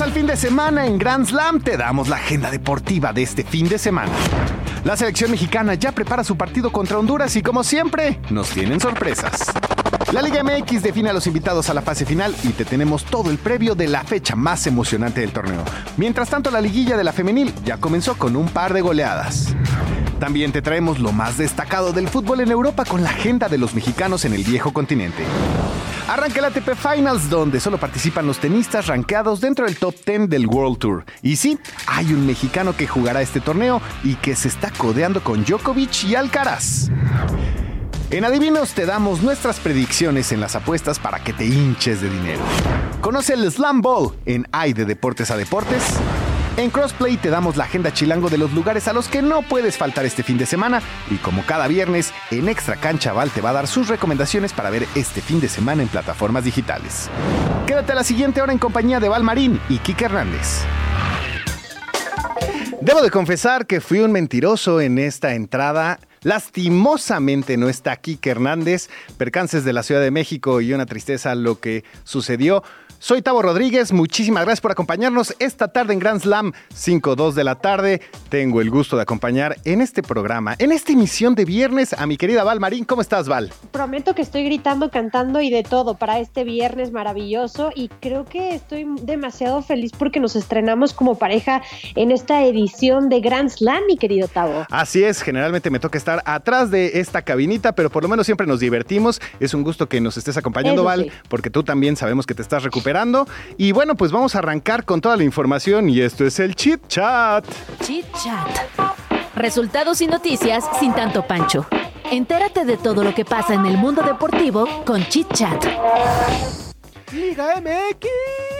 Al fin de semana en Grand Slam, te damos la agenda deportiva de este fin de semana. La selección mexicana ya prepara su partido contra Honduras y como siempre, nos tienen sorpresas. La Liga MX define a los invitados a la fase final y te tenemos todo el previo de la fecha más emocionante del torneo. Mientras tanto, la liguilla de la femenil ya comenzó con un par de goleadas. También te traemos lo más destacado del fútbol en Europa con la agenda de los mexicanos en el viejo continente. Arranca el ATP Finals, donde solo participan los tenistas rankeados dentro del top 10 del World Tour. Y sí, hay un mexicano que jugará este torneo y que se está codeando con Djokovic y Alcaraz. En Adivinos te damos nuestras predicciones en las apuestas para que te hinches de dinero. Conoce el Slam Ball en Ay de Deportes a Deportes. En Crossplay te damos la agenda chilango de los lugares a los que no puedes faltar este fin de semana. Y como cada viernes, en Extra Cancha Val te va a dar sus recomendaciones para ver este fin de semana en plataformas digitales. Quédate a la siguiente hora en compañía de Val Marín y Kike Hernández. Debo de confesar que fui un mentiroso en esta entrada. Lastimosamente no está Kike Hernández. Percances de la Ciudad de México y una tristeza lo que sucedió. Soy Tavo Rodríguez, muchísimas gracias por acompañarnos esta tarde en Grand Slam 5-2 de la tarde. Tengo el gusto de acompañar en este programa, en esta emisión de viernes a mi querida Val Marín. ¿Cómo estás, Val? Prometo que estoy gritando, cantando y de todo para este viernes maravilloso y creo que estoy demasiado feliz porque nos estrenamos como pareja en esta edición de Grand Slam, mi querido Tavo. Así es, generalmente me toca estar atrás de esta cabinita, pero por lo menos siempre nos divertimos. Es un gusto que nos estés acompañando, Eso Val, sí. porque tú también sabemos que te estás recuperando. Y bueno, pues vamos a arrancar con toda la información y esto es el Chit Chat. Chit Chat. Resultados y noticias sin tanto pancho. Entérate de todo lo que pasa en el mundo deportivo con Chit Chat. Liga MX.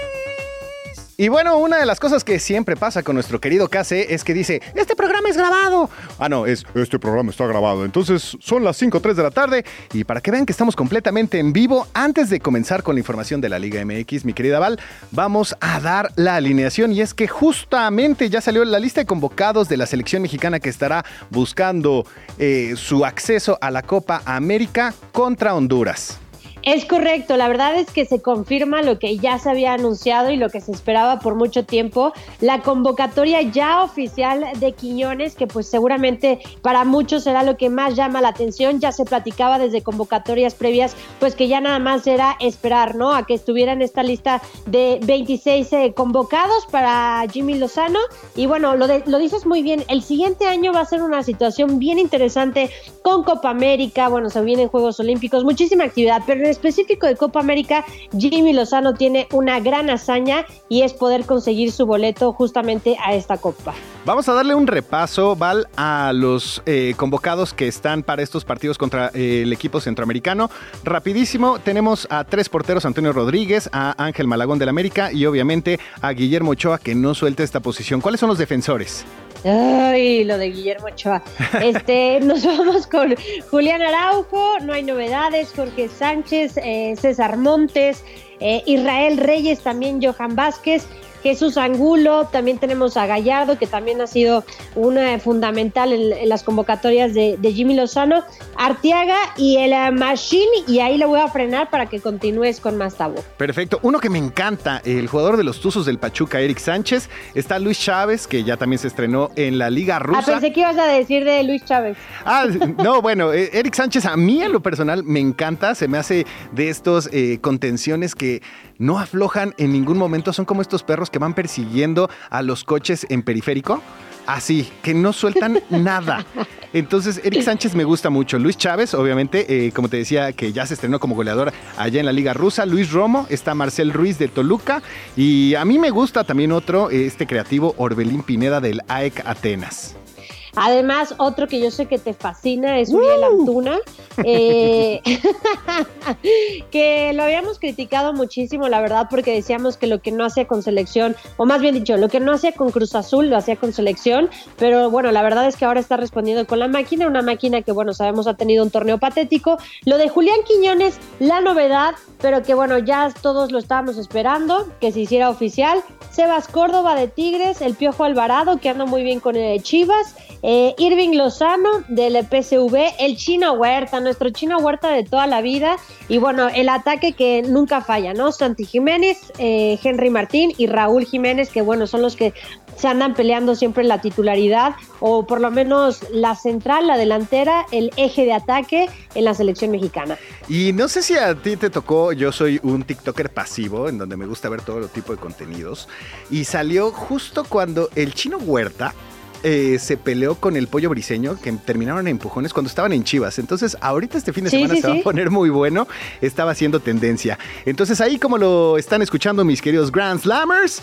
Y bueno, una de las cosas que siempre pasa con nuestro querido KC es que dice, este programa es grabado. Ah, no, es, este programa está grabado. Entonces son las 5.03 de la tarde. Y para que vean que estamos completamente en vivo, antes de comenzar con la información de la Liga MX, mi querida Val, vamos a dar la alineación. Y es que justamente ya salió la lista de convocados de la selección mexicana que estará buscando eh, su acceso a la Copa América contra Honduras. Es correcto, la verdad es que se confirma lo que ya se había anunciado y lo que se esperaba por mucho tiempo, la convocatoria ya oficial de Quiñones, que pues seguramente para muchos será lo que más llama la atención, ya se platicaba desde convocatorias previas, pues que ya nada más era esperar, ¿no? A que estuviera en esta lista de 26 eh, convocados para Jimmy Lozano. Y bueno, lo, de- lo dices muy bien, el siguiente año va a ser una situación bien interesante con Copa América, bueno, se vienen Juegos Olímpicos, muchísima actividad, pero específico de Copa América, Jimmy Lozano tiene una gran hazaña y es poder conseguir su boleto justamente a esta Copa. Vamos a darle un repaso, Val, a los eh, convocados que están para estos partidos contra eh, el equipo centroamericano. Rapidísimo, tenemos a tres porteros, Antonio Rodríguez, a Ángel Malagón del América y obviamente a Guillermo Ochoa, que no suelta esta posición. ¿Cuáles son los defensores? Ay, lo de Guillermo Ochoa. Este, nos vamos con Julián Araujo, no hay novedades, Jorge Sánchez, eh, César Montes, eh, Israel Reyes, también Johan Vázquez, Jesús Angulo, también tenemos a Gallardo, que también ha sido una fundamental en, en las convocatorias de, de Jimmy Lozano, Arteaga y el eh, Machine, y ahí lo voy a frenar para que continúes con más tabú. Perfecto. Uno que me encanta, el jugador de los Tuzos del Pachuca, Eric Sánchez. Está Luis Chávez, que ya también se estrenó en la Liga Ah, Rusa. pensé que ibas a decir de Luis Chávez. Ah, no, bueno, eh, Eric Sánchez a mí en lo personal me encanta, se me hace de estos eh, contenciones que no aflojan en ningún momento, son como estos perros que van persiguiendo a los coches en periférico, así, que no sueltan nada. Entonces, Eric Sánchez me gusta mucho. Luis Chávez, obviamente, eh, como te decía, que ya se estrenó como goleador allá en la Liga Rusa. Luis Romo, está Marcel Ruiz de Toluca. Y a mí me gusta también otro, eh, este creativo Orbelín Pineda del AEC Atenas. Además, otro que yo sé que te fascina es Uriel Antuna, eh, que lo habíamos criticado muchísimo, la verdad, porque decíamos que lo que no hacía con selección, o más bien dicho, lo que no hacía con Cruz Azul lo hacía con selección, pero bueno, la verdad es que ahora está respondiendo con la máquina, una máquina que, bueno, sabemos ha tenido un torneo patético. Lo de Julián Quiñones, la novedad, pero que bueno, ya todos lo estábamos esperando, que se hiciera oficial. Sebas Córdoba de Tigres, el Piojo Alvarado, que anda muy bien con el Chivas, eh, Irving Lozano del PSV, el Chino Huerta, nuestro Chino Huerta de toda la vida, y bueno, el ataque que nunca falla, ¿no? Santi Jiménez, eh, Henry Martín y Raúl Jiménez, que bueno, son los que se andan peleando siempre la titularidad, o por lo menos la central, la delantera, el eje de ataque en la selección mexicana. Y no sé si a ti te tocó, yo soy un TikToker pasivo, en donde me gusta ver todo tipo de contenidos, y salió justo cuando el chino Huerta eh, se peleó con el pollo briseño, que terminaron en empujones cuando estaban en Chivas. Entonces, ahorita este fin de semana se va a poner muy bueno. Estaba haciendo tendencia. Entonces, ahí como lo están escuchando mis queridos Grand Slammers,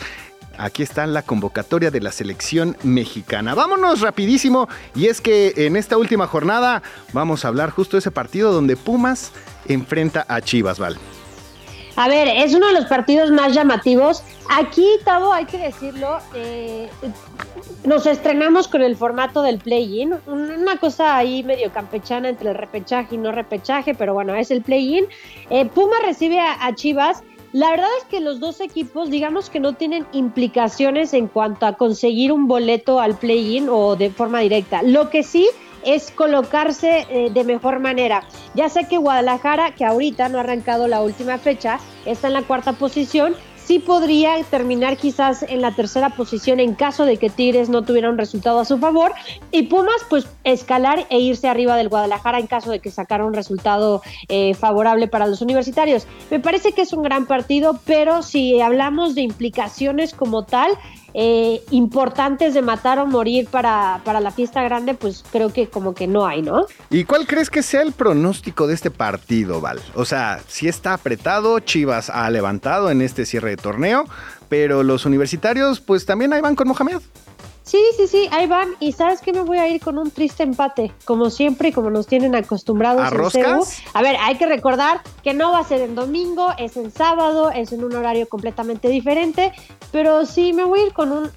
aquí está la convocatoria de la selección mexicana. Vámonos rapidísimo y es que en esta última jornada vamos a hablar justo de ese partido donde Pumas enfrenta a Chivas, Val. A ver, es uno de los partidos más llamativos. Aquí, Tavo, hay que decirlo, eh, nos estrenamos con el formato del play-in, una cosa ahí medio campechana entre el repechaje y no repechaje, pero bueno, es el play-in. Eh, Puma recibe a, Chivas. La verdad es que los dos equipos, digamos que no tienen implicaciones en cuanto a conseguir un boleto al play-in o de forma directa. Lo que sí es colocarse eh, de mejor manera. Ya sé que Guadalajara, que ahorita no ha arrancado la última fecha, está en la cuarta posición, sí podría terminar quizás en la tercera posición en caso de que Tigres no tuviera un resultado a su favor y Pumas pues escalar e irse arriba del Guadalajara en caso de que sacara un resultado eh, favorable para los universitarios. Me parece que es un gran partido, pero si hablamos de implicaciones como tal, eh, importantes de matar o morir para, para la fiesta grande, pues creo que como que no hay, ¿no? ¿Y cuál crees que sea el pronóstico de este partido, Val? O sea, si está apretado, Chivas ha levantado en este cierre de torneo, pero los universitarios pues también ahí van con Mohamed. Sí, sí, sí, ahí van. Y sabes que me voy a ir con un triste empate, como siempre y como nos tienen acostumbrados ¿A en A ver, hay que recordar que no va a ser en domingo, es en sábado, es en un horario completamente diferente, pero sí me voy a ir con un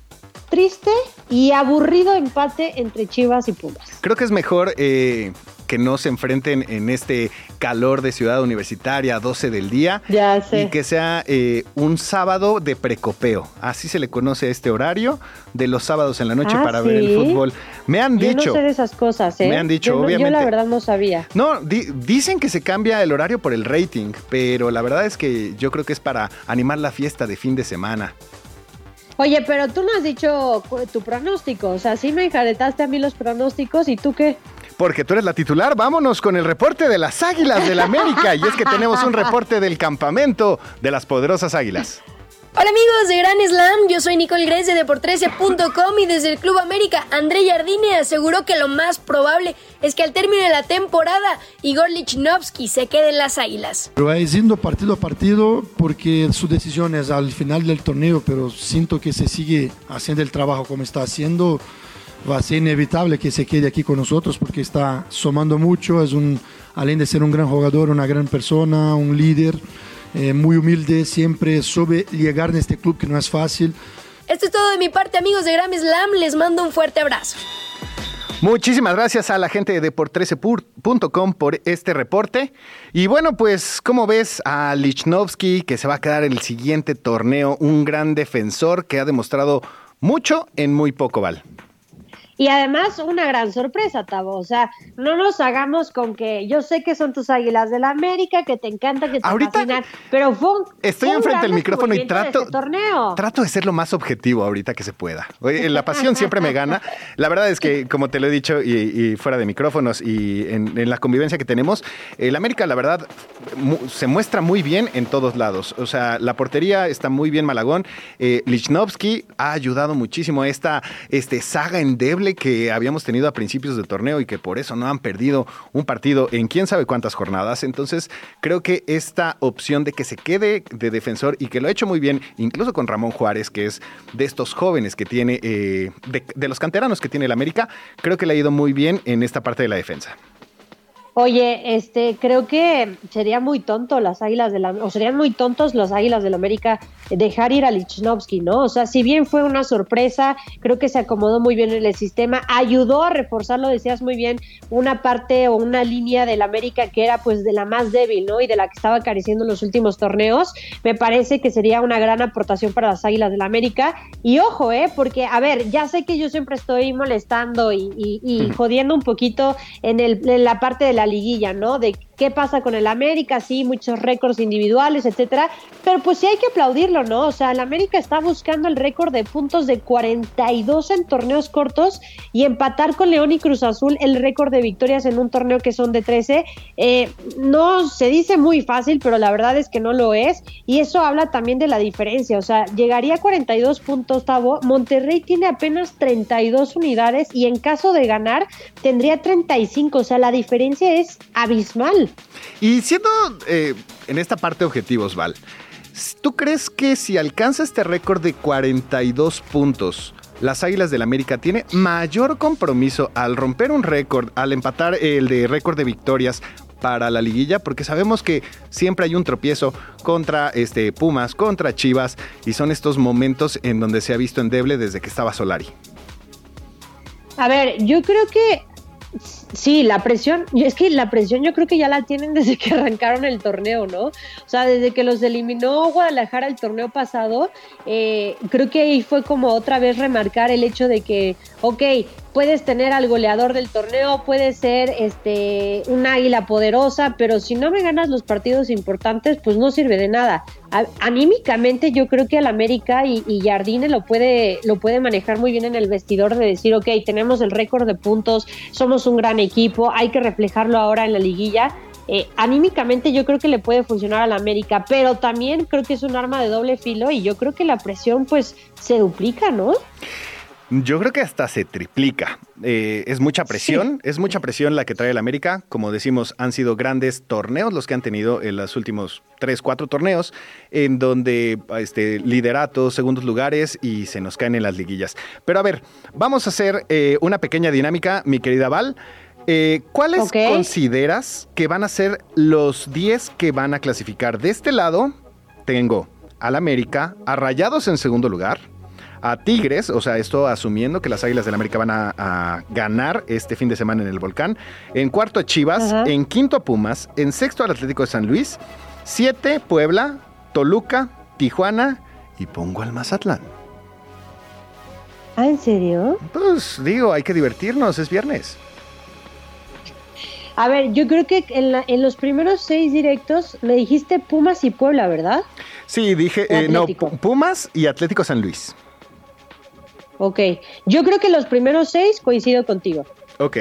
triste y aburrido empate entre Chivas y Pumas. Creo que es mejor eh, que no se enfrenten en este calor de ciudad universitaria, 12 del día. Ya sé. Y que sea eh, un sábado de precopeo. Así se le conoce a este horario de los sábados en la noche ah, para ver el fútbol. Me han dicho. no sé de esas cosas, ¿eh? Me han dicho, obviamente. Yo la verdad no sabía. No, dicen que se cambia el horario por el rating, pero la verdad es que yo creo que es para animar la fiesta de fin de semana. Oye, pero tú no has dicho tu pronóstico. O sea, sí me enjaretaste a mí los pronósticos y tú qué porque tú eres la titular. Vámonos con el reporte de las Águilas del la América. Y es que tenemos un reporte del campamento de las poderosas Águilas. Hola amigos de Gran Slam, yo soy Nicole Gres de Deportrece.com y desde el Club América, André Jardine aseguró que lo más probable es que al término de la temporada Igor Lichnowsky se quede en las Águilas. Pero va yendo partido a partido porque su decisión es al final del torneo, pero siento que se sigue haciendo el trabajo como está haciendo va a ser inevitable que se quede aquí con nosotros porque está sumando mucho, es un, além de ser un gran jugador, una gran persona, un líder, eh, muy humilde, siempre sabe llegar en este club que no es fácil. Esto es todo de mi parte amigos de Grammy Slam, les mando un fuerte abrazo. Muchísimas gracias a la gente de deport13.com por este reporte. Y bueno, pues, ¿cómo ves a Lichnowsky que se va a quedar en el siguiente torneo? Un gran defensor que ha demostrado mucho en muy poco, Val. Y además, una gran sorpresa, Tavo. O sea, no nos hagamos con que yo sé que son tus águilas de la América, que te encanta, que te ahorita pero fue Estoy enfrente del micrófono y trato, de torneo. trato de ser lo más objetivo ahorita que se pueda. La pasión siempre me gana. La verdad es que, como te lo he dicho, y, fuera de micrófonos y en, la convivencia que tenemos, el América, la verdad, se muestra muy bien en todos lados. O sea, la portería está muy bien Malagón. Eh, Lichnowsky ha ayudado muchísimo a esta este, saga endeble que habíamos tenido a principios del torneo y que por eso no han perdido un partido en quién sabe cuántas jornadas. Entonces, creo que esta opción de que se quede de defensor y que lo ha hecho muy bien, incluso con Ramón Juárez, que es de estos jóvenes que tiene, eh, de, de los canteranos que tiene el América, creo que le ha ido muy bien en esta parte de la defensa. Oye, este, creo que sería muy tonto las Águilas de la, o serían muy tontos los Águilas del América dejar ir a Lichnowsky, ¿no? O sea, si bien fue una sorpresa, creo que se acomodó muy bien en el sistema, ayudó a reforzarlo, decías muy bien, una parte o una línea del América que era pues de la más débil, ¿no? Y de la que estaba careciendo en los últimos torneos. Me parece que sería una gran aportación para las Águilas del América. Y ojo, ¿eh? Porque, a ver, ya sé que yo siempre estoy molestando y, y, jodiendo un poquito en, el, en la parte de la liguilla, ¿no? De qué pasa con el América, sí, muchos récords individuales, etcétera, pero pues sí hay que aplaudirlo, ¿no? O sea, el América está buscando el récord de puntos de 42 en torneos cortos y empatar con León y Cruz Azul el récord de victorias en un torneo que son de 13. Eh, no se dice muy fácil, pero la verdad es que no lo es y eso habla también de la diferencia, o sea, llegaría a 42 puntos, Tavo, Monterrey tiene apenas 32 unidades y en caso de ganar tendría 35, o sea, la diferencia es abismal. Y siendo eh, en esta parte objetivos, Val, ¿tú crees que si alcanza este récord de 42 puntos, las Águilas del América tiene mayor compromiso al romper un récord, al empatar el de récord de victorias para la liguilla, porque sabemos que siempre hay un tropiezo contra este, Pumas, contra Chivas, y son estos momentos en donde se ha visto endeble desde que estaba Solari. A ver, yo creo que Sí, la presión, es que la presión yo creo que ya la tienen desde que arrancaron el torneo, ¿no? O sea, desde que los eliminó Guadalajara el torneo pasado, eh, creo que ahí fue como otra vez remarcar el hecho de que, ok, puedes tener al goleador del torneo, puedes ser este un águila poderosa, pero si no me ganas los partidos importantes, pues no sirve de nada. anímicamente yo creo que al América y, y, Jardine lo puede, lo puede manejar muy bien en el vestidor de decir, ok, tenemos el récord de puntos, somos un gran hay que reflejarlo ahora en la liguilla. Eh, anímicamente yo creo que le puede funcionar al América, pero también creo que es un arma de doble filo y yo creo que la presión pues se duplica, ¿no? Yo creo que hasta se triplica. Eh, es mucha presión, es mucha presión la que trae el América. Como decimos, han sido grandes torneos los que han tenido en los últimos tres, cuatro torneos, en donde este, lideratos, segundos lugares y se nos caen en las liguillas. Pero a ver, vamos a hacer eh, una pequeña dinámica, mi querida Val. Eh, ¿Cuáles consideras que van a ser los 10 que van a clasificar? De este lado, tengo al América, a Rayados en segundo lugar, a Tigres, o sea, esto asumiendo que las Águilas del América van a, ganar este fin de semana en el Volcán. En cuarto a Chivas, en quinto a Pumas, en sexto al Atlético de San Luis, siete Puebla, Toluca, Tijuana y pongo al Mazatlán. ¿Ah, en serio? Pues digo, hay que divertirnos, es viernes. A ver, yo creo que en, en, los primeros seis directos me dijiste Pumas y Puebla, ¿verdad? Sí, dije, eh, no, Pumas y Atlético San Luis. Ok, yo creo que los primeros seis coincido contigo. Ok.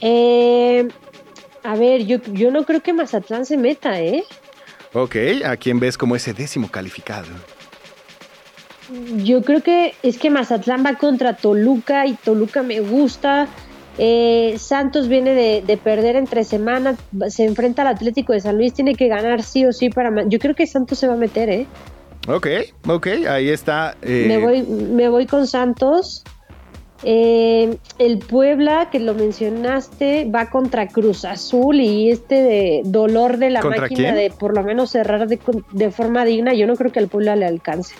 Eh, a ver, yo, yo no creo que Mazatlán se meta, ¿eh? Ok, ¿a quién ves como ese décimo calificado? Yo creo que es que Mazatlán va contra Toluca y Toluca me gusta. Eh, Santos viene de, de, perder entre semanas, se enfrenta al Atlético de San Luis, tiene que ganar sí o sí para... Yo creo que Santos se va a meter, ¿eh? Ok, ok, ahí está. Eh, me, voy, me voy con Santos. Eh, el Puebla, que lo mencionaste, va contra Cruz Azul y este de dolor de la máquina de por lo menos cerrar de, forma digna, yo no creo que al Puebla le alcance.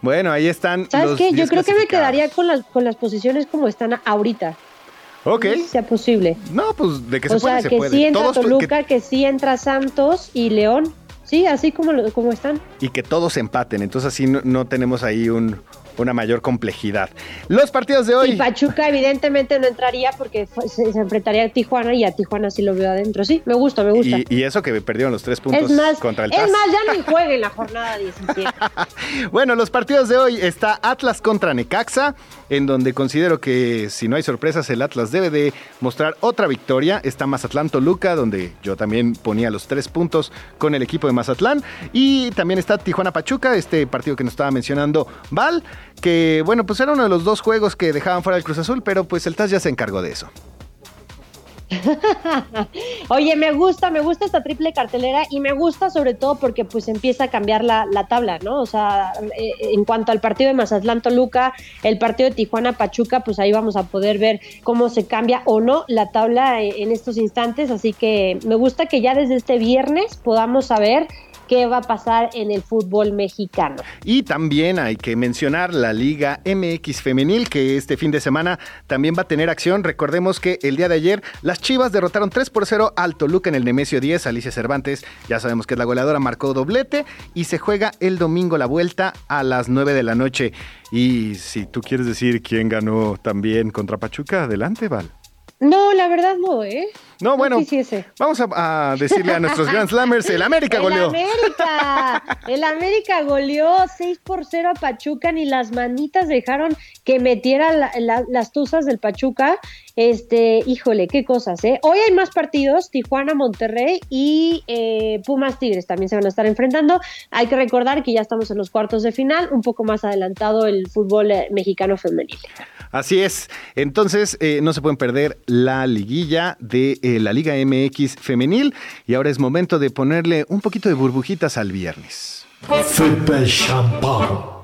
Bueno, ahí están. ¿Sabes qué? Yo creo que me quedaría con las, con las posiciones como están ahorita. Ok. Sea posible. No, pues de que se puede, sea, que sí entra Toluca, que... que sí entra Santos y León. Sí, así como, como están. Y que todos empaten, entonces así no tenemos ahí un, una mayor complejidad. Los partidos de hoy. Y Pachuca evidentemente no entraría porque se, enfrentaría a Tijuana y a Tijuana sí lo veo adentro. Sí, me gusta, me gusta. Y, eso que perdieron los tres puntos contra el Es más, ya no juegue en la jornada 17. bueno, los partidos de hoy está Atlas contra Necaxa, en donde considero que si no hay sorpresas el Atlas debe de mostrar otra victoria. Está Mazatlán Toluca, donde yo también ponía los tres puntos con el equipo de Mazatlán. Y también está Tijuana Pachuca, este partido que nos estaba mencionando Val. Que bueno, pues era uno de los dos juegos que dejaban fuera el Cruz Azul, pero pues el TAS ya se encargó de eso. Oye, me gusta, me gusta esta triple cartelera y me gusta sobre todo porque pues empieza a cambiar la, tabla, ¿no? O sea, eh, en cuanto al partido de Mazatlán Toluca, el partido de Tijuana Pachuca, pues ahí vamos a poder ver cómo se cambia o no la tabla eh, en estos instantes, así que me gusta que ya desde este viernes podamos saber qué va a pasar en el fútbol mexicano. Y también hay que mencionar la Liga MX Femenil, que este fin de semana también va a tener acción. Recordemos que el día de ayer las Chivas derrotaron 3 por 0 al Toluca en el Nemesio 10. Alicia Cervantes, ya sabemos que es la goleadora, marcó doblete y se juega el domingo la vuelta a las 9 de la noche. Y si tú quieres decir quién ganó también contra Pachuca, adelante, Val. No, la verdad no, ¿eh? No, bueno, vamos a, decirle a nuestros Grand Slammers, el América goleó. El América, el América goleó 6 por 0 a Pachuca, ni las manitas dejaron que metiera las tuzas del Pachuca. Este, híjole, qué cosas, ¿eh? Hoy hay más partidos, Tijuana, Monterrey y eh, Pumas Tigres también se van a estar enfrentando. Hay que recordar que ya estamos en los cuartos de final, un poco más adelantado el fútbol eh, mexicano femenil. Así es, entonces eh, no se pueden perder la liguilla de eh, la Liga MX femenil y ahora es momento de ponerle un poquito de burbujitas al viernes. Fútbol champán.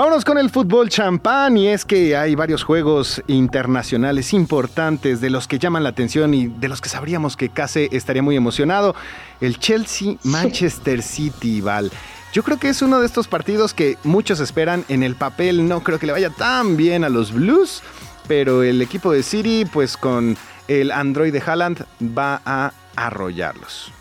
Vámonos con el fútbol champán y es que hay varios juegos internacionales importantes de los que llaman la atención y de los que sabríamos que Case estaría muy emocionado. El Chelsea Manchester City, Val. Yo creo que es uno de estos partidos que muchos esperan en el papel. No creo que le vaya tan bien a los Blues, pero el equipo de City, pues con el Android de Haaland, va a arrollarlos.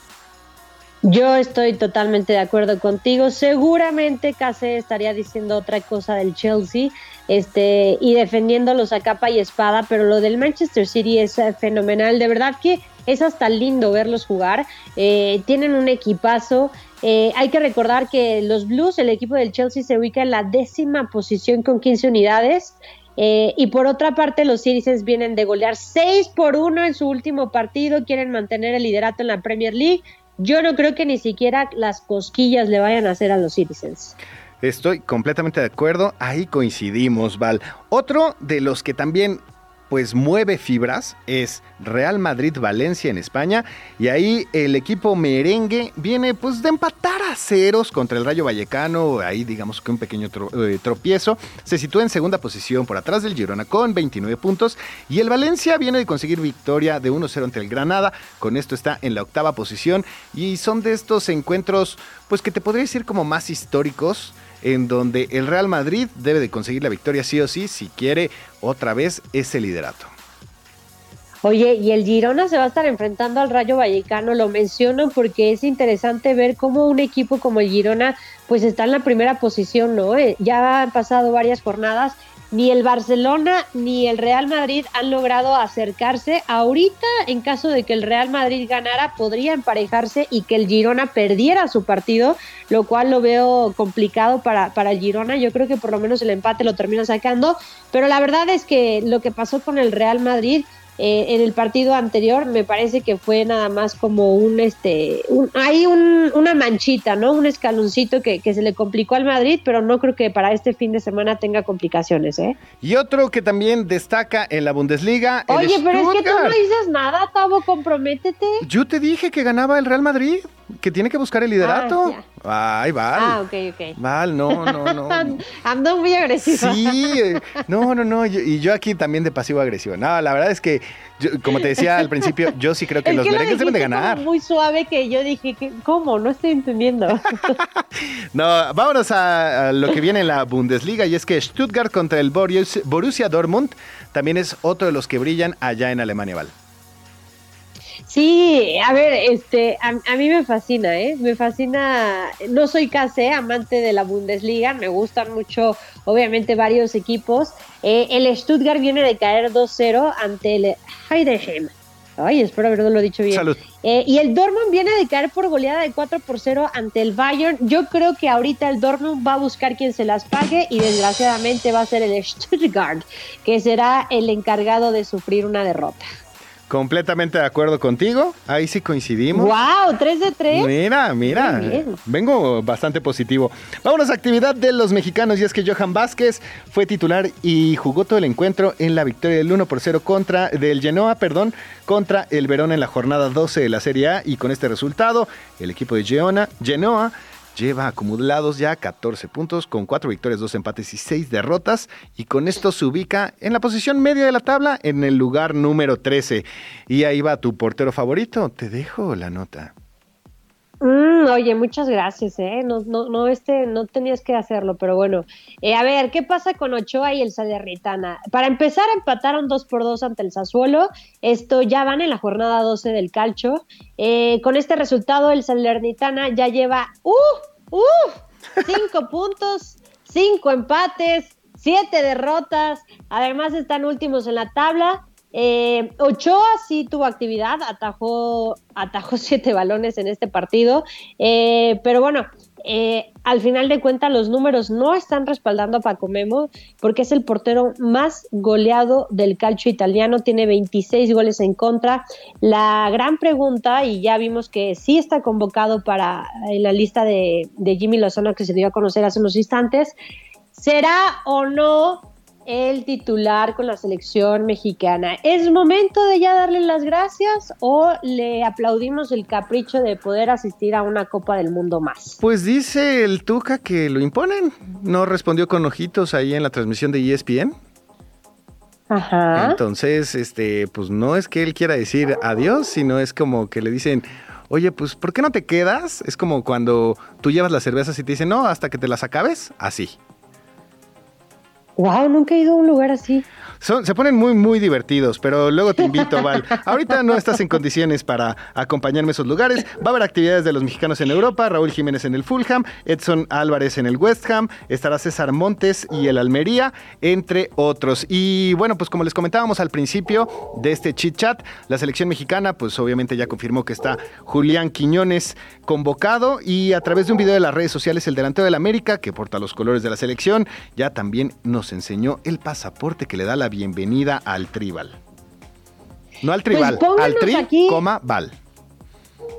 Yo estoy totalmente de acuerdo contigo. Seguramente Case estaría diciendo otra cosa del Chelsea este, y defendiéndolos a capa y espada, pero lo del Manchester City es eh, fenomenal. De verdad que es hasta lindo verlos jugar. Eh, tienen un equipazo. Eh, hay que recordar que los Blues, el equipo del Chelsea, se ubica en la décima posición con 15 unidades. Eh, y por otra parte, los Citizens vienen de golear 6 por 1 en su último partido, quieren mantener el liderato en la Premier League. Yo no creo que ni siquiera las cosquillas le vayan a hacer a los Citizens. Estoy completamente de acuerdo, ahí coincidimos, Val. Otro de los que también pues mueve fibras es Real Madrid-Valencia en España y ahí el equipo merengue viene pues de empatar a ceros contra el Rayo Vallecano, ahí digamos que un pequeño eh, tropiezo, se sitúa en segunda posición por atrás del Girona con 29 puntos y el Valencia viene de conseguir victoria de 1-0 ante el Granada, con esto está en la octava posición y son de estos encuentros pues que te podría decir como más históricos en donde el Real Madrid debe de conseguir la victoria sí o sí si quiere otra vez ese liderato. Oye, y el Girona se va a estar enfrentando al Rayo Vallecano, lo menciono porque es interesante ver cómo un equipo como el Girona pues está en la primera posición, ¿no? Eh, ya han pasado varias jornadas ni el Barcelona ni el Real Madrid han logrado acercarse. Ahorita, en caso de que el Real Madrid ganara, podría emparejarse y que el Girona perdiera su partido, lo cual lo veo complicado para, para el Girona. Yo creo que por lo menos el empate lo termina sacando, pero la verdad es que lo que pasó con el Real Madrid eh, en el partido anterior me parece que fue nada más como un este hay una manchita no un escaloncito que, se le complicó al Madrid pero no creo que para este fin de semana tenga complicaciones eh y otro que también destaca en la Bundesliga oye pero es que tú no dices nada Tavo comprométete. Yo te dije que ganaba el Real Madrid que tiene que buscar el liderato. Ah, Ay, Val. Ah, ok, ok. Val, no, no, no. Ando muy agresivo. Sí, eh, no, no, no. y yo aquí también de pasivo-agresivo. No, la verdad es que, como te decía al principio, yo sí creo que los merengues deben de ganar. muy suave que yo dije, ¿cómo? No estoy entendiendo. no, vámonos a, lo que viene en la Bundesliga y es que Stuttgart contra el Borussia Dortmund también es otro de los que brillan allá en Alemania, Val. Sí, a ver, este, a, mí me fascina, ¿eh? Me fascina, no soy casi amante de la Bundesliga, me gustan mucho, obviamente, varios equipos. Eh, el Stuttgart viene de caer 2-0 ante el Heidenheim. Ay, espero haberlo dicho bien. Salud. Eh, y el Dortmund viene de caer por goleada de 4 por 0 ante el Bayern. Yo creo que ahorita el Dortmund va a buscar quien se las pague y desgraciadamente va a ser el Stuttgart, que será el encargado de sufrir una derrota. Completamente de acuerdo contigo. Ahí sí coincidimos. ¡Wow! ¿3 de 3? Mira, mira. Vengo bastante positivo. Vámonos a actividad de los mexicanos. Y es que Johan Vázquez fue titular y jugó todo el encuentro en la victoria del 1 por 0 contra del Genoa, perdón, contra el Verón en la jornada 12 de la Serie A. Y con este resultado, el equipo de Genoa, Genoa lleva acumulados ya 14 puntos con 4 victorias, 2 empates y 6 derrotas y con esto se ubica en la posición media de la tabla en el lugar número 13. Y ahí va tu portero favorito, te dejo la nota. Mm, oye, muchas gracias, ¿eh? No, no, no, este, no tenías que hacerlo, pero bueno. Eh, a ver, ¿qué pasa con Ochoa y el Salernitana? Para empezar, empataron 2 por 2 ante el Sassuolo. Esto ya van en la jornada 12 del calcho. Eh, con este resultado, el Salernitana ya lleva, ¡uh! ¡uh! Cinco puntos, cinco empates, siete derrotas. Además, están últimos en la tabla. Eh, Ochoa sí tuvo actividad, atajó, atajó siete balones en este partido, eh, pero bueno, eh, al final de cuentas los números no están respaldando a Paco Memo porque es el portero más goleado del calcio italiano, tiene 26 goles en contra. La gran pregunta, y ya vimos que sí está convocado para en la lista de, de Jimmy Lozano que se dio a conocer hace unos instantes, ¿será o no el titular con la selección mexicana. ¿Es momento de ya darle las gracias o le aplaudimos el capricho de poder asistir a una Copa del Mundo más? Pues dice el Tuca que lo imponen. No respondió con ojitos ahí en la transmisión de ESPN. Ajá. Entonces, este, pues no es que él quiera decir adiós, sino es como que le dicen, oye, pues, ¿por qué no te quedas? Es como cuando tú llevas las cervezas y te dicen, no, hasta que te las acabes, así. Wow, nunca he ido a un lugar así se ponen muy, muy divertidos, pero luego te invito, Val. Ahorita no estás en condiciones para acompañarme a esos lugares. Va a haber actividades de los mexicanos en Europa, Raúl Jiménez en el Fulham, Edson Álvarez en el West Ham, estará César Montes y el Almería, entre otros. Y bueno, pues como les comentábamos al principio de este chit chat, la selección mexicana, pues obviamente ya confirmó que está Julián Quiñones convocado y a través de un video de las redes sociales, el delantero del América, que porta los colores de la selección, ya también nos enseñó el pasaporte que le da la bienvenida al Tribal. No al Tribal, pues al Tri, coma, Val.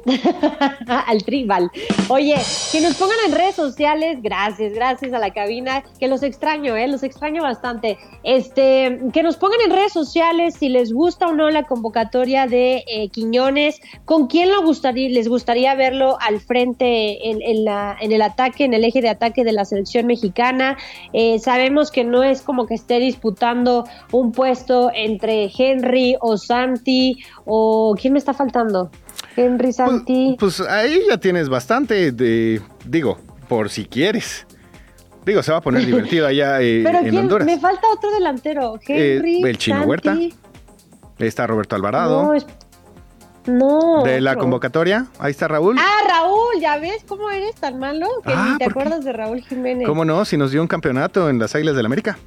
al tribal. Oye, que nos pongan en redes sociales, gracias, gracias a la cabina, que los extraño, eh, los extraño bastante. Este, que nos pongan en redes sociales si les gusta o no la convocatoria de eh, Quiñones, con quién lo gustaría, les gustaría verlo al frente en, el ataque, en el eje de ataque de la selección mexicana. Eh, sabemos que no es como que esté disputando un puesto entre Henry o Santi o quién me está faltando. Henry pues, Santi. Pues, ahí ya tienes bastante de, digo, por si quieres. Digo, se va a poner divertido allá eh, Pero en Honduras. Me falta otro delantero. Eh, Henry. el Chino Huerta. Está Roberto Alvarado. No, no. De la convocatoria, ahí está Raúl. Ah, Raúl, ya ves cómo eres tan malo que ni ah, te acuerdas de Raúl Jiménez. ¿Cómo no? Si nos dio un campeonato en las Águilas del la América.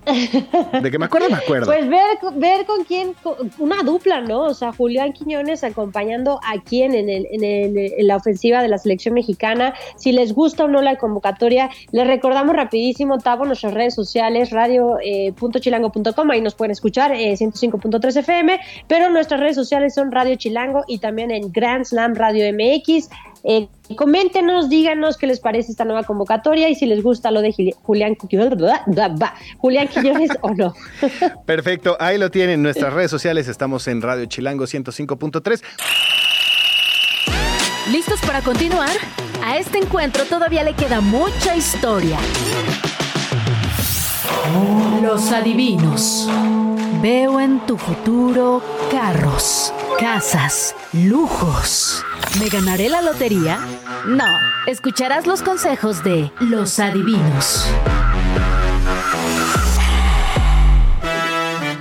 ¿De qué me acuerdo? Me acuerdo. Pues ver, ver con quién, una dupla, ¿no? O sea, Julián Quiñones acompañando a quién en, el, en, el, en la ofensiva de la selección mexicana. Si les gusta o no la convocatoria, les recordamos rapidísimo, Tavo, nuestras redes sociales, radio.chilango.com, eh, ahí nos pueden escuchar, eh, 105.3 FM, pero nuestras redes sociales son Radio Chilango y también en Grand Slam Radio MX. Eh, coméntenos, díganos qué les parece esta nueva convocatoria y si les gusta lo de Julián, Julián Quiñones o no. Perfecto, ahí lo tienen en nuestras redes sociales. Estamos en Radio Chilango 105.3. ¿Listos para continuar? A este encuentro todavía le queda mucha historia. Los adivinos. Veo en tu futuro carros, casas, lujos. ¿Me ganaré la lotería? No, escucharás los consejos de los adivinos.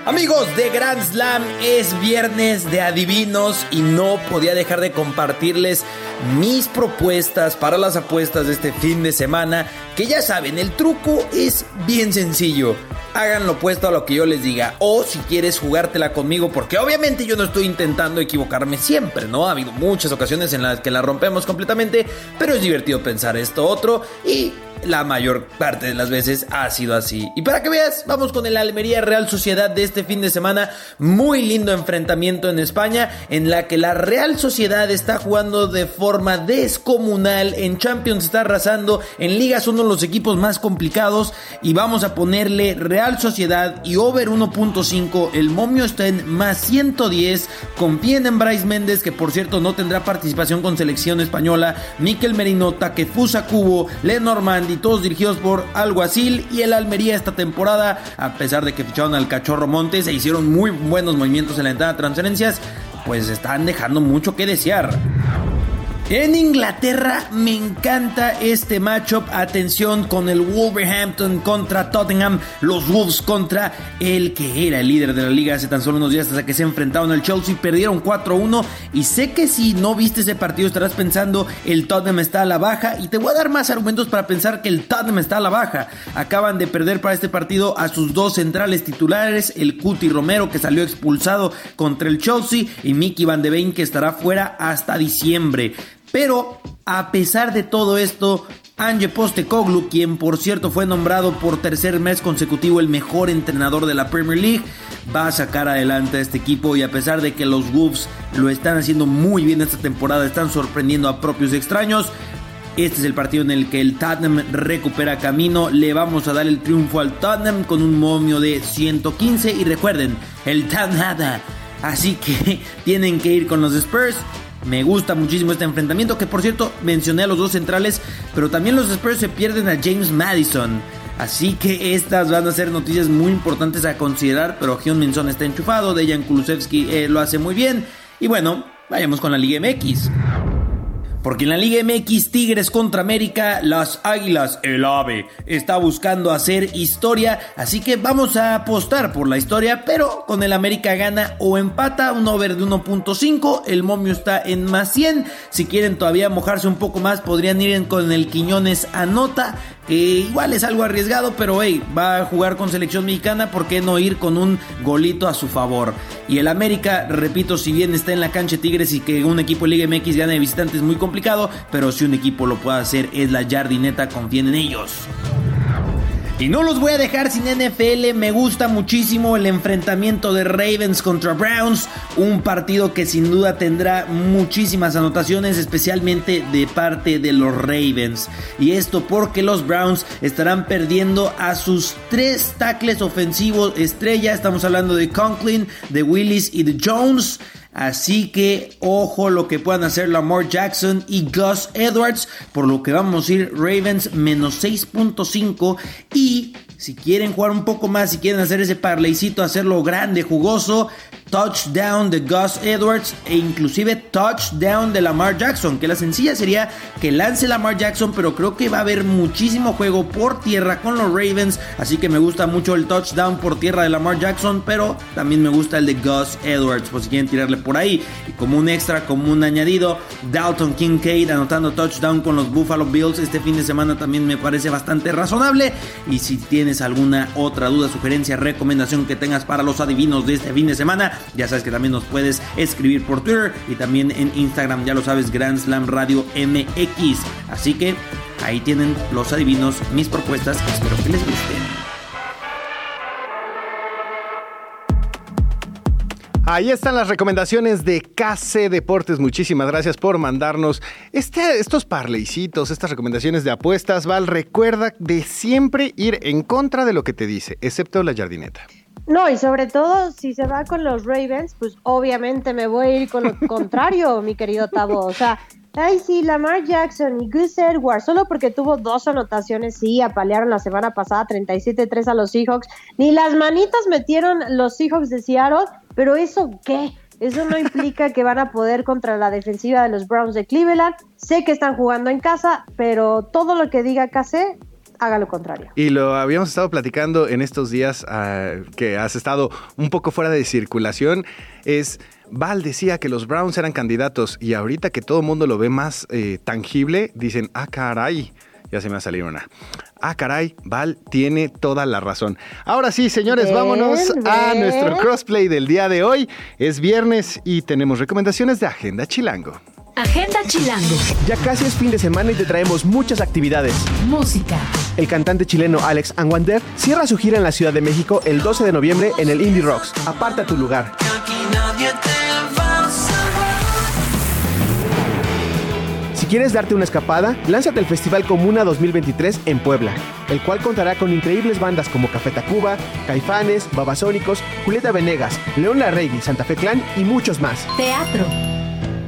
Amigos de Grand Slam, es viernes de adivinos y no podía dejar de compartirles mis propuestas para las apuestas de este fin de semana, que ya saben, el truco es bien sencillo. Hagan lo opuesto a lo que yo les diga. O si quieres jugártela conmigo, porque obviamente yo no estoy intentando equivocarme siempre, ¿no? Ha habido muchas ocasiones en las que la rompemos completamente, pero es divertido pensar esto otro y la mayor parte de las veces ha sido así. Y para que veas, vamos con el Almería Real Sociedad de este fin de semana. Muy lindo enfrentamiento en España en la que la Real Sociedad está jugando de forma descomunal. En Champions está arrasando. En Liga son uno de los equipos más complicados. Y vamos a ponerle Real Sociedad y over 1.5. El momio está en más 110. Confíen en Bryce Méndez, que por cierto no tendrá participación con selección española. Miquel Merino, Takefusa Cubo, Lenormand y todos dirigidos por Alguacil. Y el Almería esta temporada, a pesar de que ficharon al Cachorro Montes e hicieron muy buenos movimientos en la entrada de transferencias, pues están dejando mucho que desear. En Inglaterra me encanta este matchup. Atención con el Wolverhampton contra Tottenham. Los Wolves contra el que era el líder de la liga hace tan solo unos días hasta que se enfrentaron al Chelsea. Perdieron 4-1. Y sé que si no viste ese partido estarás pensando el Tottenham está a la baja. Y te voy a dar más argumentos para pensar que el Tottenham está a la baja. Acaban de perder para este partido a sus dos centrales titulares. El Cuti Romero que salió expulsado contra el Chelsea. Y Mickey Van de Ven que estará fuera hasta diciembre. Pero a pesar de todo esto, Ange Postecoglou, quien por cierto fue nombrado por tercer mes consecutivo el mejor entrenador de la Premier League, va a sacar adelante a este equipo y a pesar de que los Wolves lo están haciendo muy bien esta temporada, están sorprendiendo a propios extraños. Este es el partido en el que el Tottenham recupera camino. Le vamos a dar el triunfo al Tottenham con un momio de 115. Y recuerden, el Tottenham. Así que tienen que ir con los Spurs. Me gusta muchísimo este enfrentamiento, que por cierto mencioné a los dos centrales, pero también los Spurs se pierden a James Madison. Así que estas van a ser noticias muy importantes a considerar, pero Hyun Minson está enchufado, Dejan Kulusevski eh, lo hace muy bien. Y bueno, vayamos con la Liga MX. Porque en la Liga MX Tigres contra América, las Águilas, el AVE, está buscando hacer historia. Así que vamos a apostar por la historia, pero con el América gana o empata, un over de 1.5. El momio está en más 100. Si quieren todavía mojarse un poco más, podrían ir con el Quiñones Anota que igual es algo arriesgado, pero hey, va a jugar con selección mexicana, ¿por qué no ir con un golito a su favor? Y el América, repito, si bien está en la cancha Tigres y que un equipo de Liga MX gane de visitante es muy complicado, pero si un equipo lo puede hacer es la Jardineta, confíen en ellos. Y no los voy a dejar sin NFL, me gusta muchísimo el enfrentamiento de Ravens contra Browns, un partido que sin duda tendrá muchísimas anotaciones, especialmente de parte de los Ravens. Y esto porque los Browns estarán perdiendo a sus tres tackles ofensivos estrella, estamos hablando de Conklin, de Willis y de Jones. Así que ojo lo que puedan hacer Lamar Jackson y Gus Edwards. Por lo que vamos a ir Ravens menos 6.5. Y si quieren jugar un poco más, si quieren hacer ese parleycito, hacerlo grande, jugoso, touchdown de Gus Edwards e inclusive touchdown de Lamar Jackson. Que la sencilla sería que lance Lamar Jackson, pero creo que va a haber muchísimo juego por tierra con los Ravens. Así que me gusta mucho el touchdown por tierra de Lamar Jackson, pero también me gusta el de Gus Edwards, por si quieren tirarle por ahí. Y como un extra, como un añadido, Dalton Kincaid anotando touchdown con los Buffalo Bills este fin de semana también me parece bastante razonable. Y si tienes alguna otra duda, sugerencia, recomendación que tengas para los adivinos de este fin de semana, ya sabes que también nos puedes escribir por Twitter y también en Instagram, ya lo sabes, Grand Slam Radio MX. Así que ahí tienen los adivinos, mis propuestas, espero que les gusten. Ahí están las recomendaciones de KC Deportes. Muchísimas gracias por mandarnos este, estos parleycitos, estas recomendaciones de apuestas. Val, recuerda de siempre ir en contra de lo que te dice, excepto la jardineta. No, y sobre todo, si se va con los Ravens, pues obviamente me voy a ir con lo contrario, mi querido Tavo. O sea, ay, sí, Lamar Jackson y Gus Edwards, solo porque tuvo dos anotaciones, sí, apalearon la semana pasada 37-3 a los Seahawks. Ni las manitas metieron los Seahawks de Seattle, pero ¿eso qué? Eso no implica que van a poder contra la defensiva de los Browns de Cleveland. Sé que están jugando en casa, pero todo lo que diga KC haga lo contrario. Y lo habíamos estado platicando en estos días ah, que has estado un poco fuera de circulación, es... Val decía que los Browns eran candidatos y ahorita que todo el mundo lo ve más eh, tangible, dicen, ah, caray, ya se me va a salir una. Ah, caray, Val tiene toda la razón. Ahora sí, señores, vámonos a nuestro crossplay del día de hoy. Es viernes y tenemos recomendaciones de Agenda Chilango. Agenda Chilango. Ya casi es fin de semana y te traemos muchas actividades. Música. El cantante chileno Alex Anwander cierra su gira en la Ciudad de México el 12 de noviembre en el Indie Rocks. Aparta tu lugar. Si quieres darte una escapada, lánzate al Festival Comuna 2023 en Puebla, el cual contará con increíbles bandas como Café Tacuba, Caifanes, Babasónicos, Julieta Venegas, León Larregui, Santa Fe Clan y muchos más. Teatro.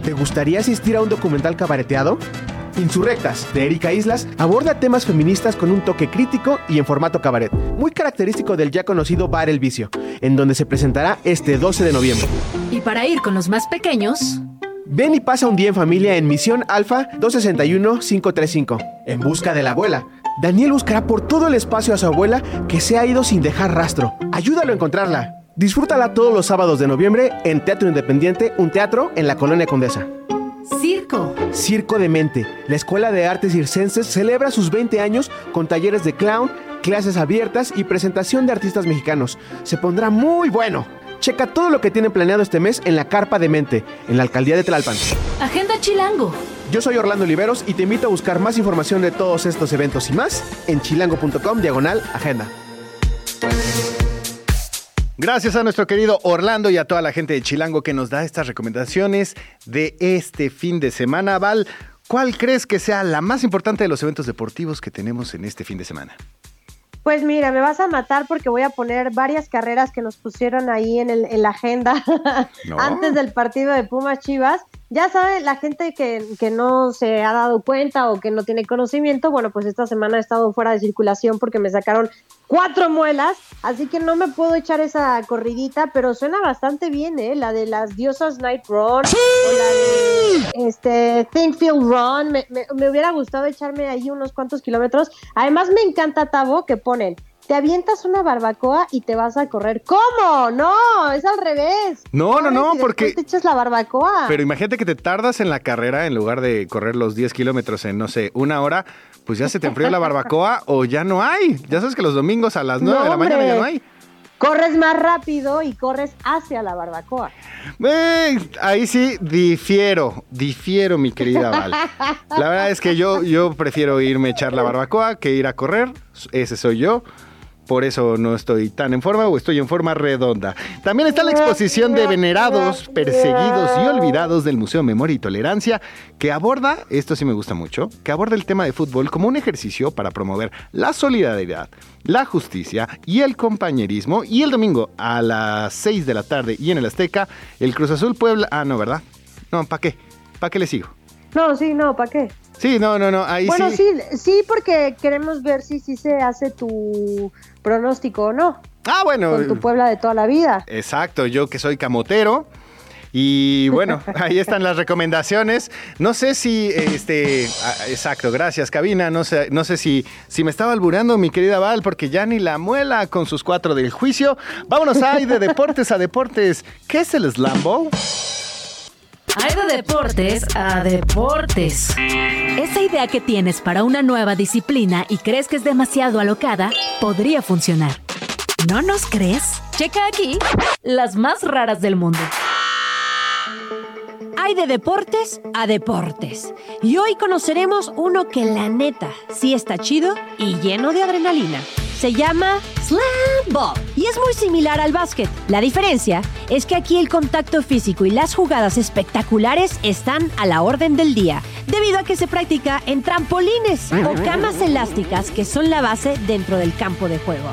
¿Te gustaría asistir a un documental cabareteado? Insurrectas, de Erika Islas, aborda temas feministas con un toque crítico y en formato cabaret, muy característico del ya conocido Bar El Vicio, en donde se presentará este 12 de noviembre. Y para ir con los más pequeños, Ven y pasa un día en familia en Misión Alfa 261-535, en busca de la abuela. Daniel buscará por todo el espacio a su abuela que se ha ido sin dejar rastro. Ayúdalo a encontrarla. Disfrútala todos los sábados de noviembre en Teatro Independiente, un teatro en la Colonia Condesa. circo. Circo de Mente, la Escuela de Artes Circenses celebra sus 20 años con talleres de clown, clases abiertas y presentación de artistas mexicanos. Se pondrá muy bueno. Checa todo lo que tienen planeado este mes en la Carpa de Mente, en la Alcaldía de Tlalpan. Agenda Chilango. Yo soy Orlando Oliveros y te invito a buscar más información de todos estos eventos y más en chilango.com diagonal agenda. Gracias a nuestro querido Orlando y a toda la gente de Chilango que nos da estas recomendaciones de este fin de semana. Val, ¿cuál crees que sea la más importante de los eventos deportivos que tenemos en este fin de semana? Pues mira, me vas a matar porque voy a poner varias carreras que nos pusieron ahí en, el, en la agenda No. antes del partido de Pumas Chivas. Ya sabe, la gente que, que no se ha dado cuenta o que no tiene conocimiento, bueno, pues esta semana he estado fuera de circulación porque me sacaron cuatro muelas, así que no me puedo echar esa corridita, pero suena bastante bien, ¿eh? La de las diosas Night Run o la de este, Think Feel Run. Me, me- me hubiera gustado echarme ahí unos cuantos kilómetros. Además, me encanta, Tavo, que ponen. Te avientas una barbacoa y te vas a correr. ¿Cómo? No, es al revés. No, no, no, porque- Te echas la barbacoa. Pero imagínate que te tardas en la carrera en lugar de correr los 10 kilómetros en, no sé, una hora, pues ya se te enfrió la barbacoa o ya no hay. Ya sabes que los domingos a las 9 de la hombre. mañana ya no hay. Corres más rápido y corres hacia la barbacoa. Eh, ahí sí difiero, difiero, mi querida Val. La verdad es que yo, yo prefiero irme a echar la barbacoa que ir a correr. Ese soy yo. Por eso no estoy tan en forma o estoy en forma redonda. También está la exposición de venerados, perseguidos y olvidados del Museo Memoria y Tolerancia, que aborda, esto sí me gusta mucho, que aborda el tema de fútbol como un ejercicio para promover la solidaridad, la justicia y el compañerismo. Y el domingo a las 6 de la tarde y en el Azteca, el Cruz Azul Puebla. Ah, no, ¿verdad? No, ¿para qué? ¿Para qué le sigo? No, sí, no, ¿para qué? Sí, no, no, no, ahí bueno, sí. sí, sí, porque queremos ver si, si se hace tu pronóstico o no, Ah, bueno. con tu Puebla de toda la vida. Exacto, yo que soy camotero. Y bueno, ahí están las recomendaciones. No sé si, este, ah, exacto, gracias, cabina. No sé, no sé si, si me estaba alburando mi querida Val, porque ya ni la muela con sus cuatro del juicio. Vámonos ahí de deportes a deportes. ¿Qué es el Slam Ball? Hay de deportes a deportes. Esa idea que tienes para una nueva disciplina y crees que es demasiado alocada, podría funcionar. ¿No nos crees? Checa aquí las más raras del mundo. Hay de deportes a deportes. Y hoy conoceremos uno que la neta sí está chido y lleno de adrenalina. Se llama Slam Ball y es muy similar al básquet. La diferencia es que aquí el contacto físico y las jugadas espectaculares están a la orden del día, debido a que se practica en trampolines o camas elásticas que son la base dentro del campo de juego.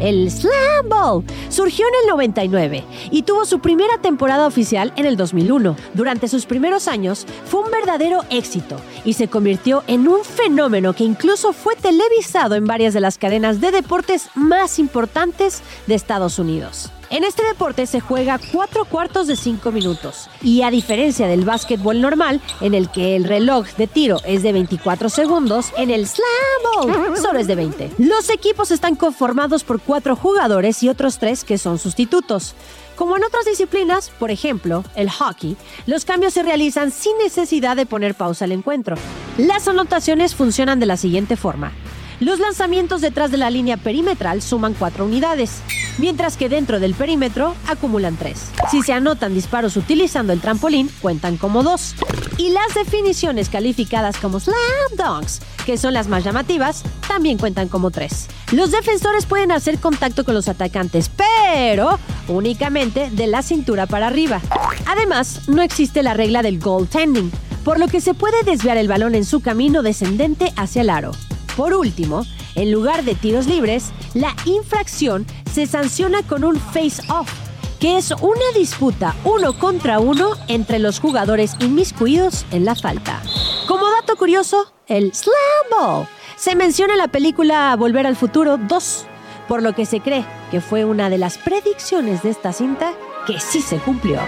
El Slam Ball surgió en el 99 y tuvo su primera temporada oficial en el 2001. Durante sus primeros años fue un verdadero éxito y se convirtió en un fenómeno que incluso fue televisado en varias de las cadenas de deportes más importantes de Estados Unidos. En este deporte se juega cuatro cuartos de cinco minutos y a diferencia del básquetbol normal, en el que el reloj de tiro es de 24 segundos, en el Slam solo es de 20. Los equipos están conformados por cuatro jugadores y otros tres que son sustitutos. Como en otras disciplinas, por ejemplo, el hockey, los cambios se realizan sin necesidad de poner pausa al encuentro. Las anotaciones funcionan de la siguiente forma. Los lanzamientos detrás de la línea perimetral suman 4 unidades. mientras que dentro del perímetro acumulan 3. Si se anotan disparos utilizando el trampolín, cuentan como 2. Y las definiciones calificadas como slam dunks, que son las más llamativas, también cuentan como 3. Los defensores pueden hacer contacto con los atacantes, pero únicamente de la cintura para arriba. Además, no existe la regla del goaltending, por lo que se puede desviar el balón en su camino descendente hacia el aro. Por último, en lugar de tiros libres, la infracción se sanciona con un face-off, que es una disputa uno contra uno entre los jugadores inmiscuidos en la falta. Como dato curioso, el slam ball se menciona en la película Volver al Futuro 2, por lo que se cree que fue una de las predicciones de esta cinta que sí se cumplió.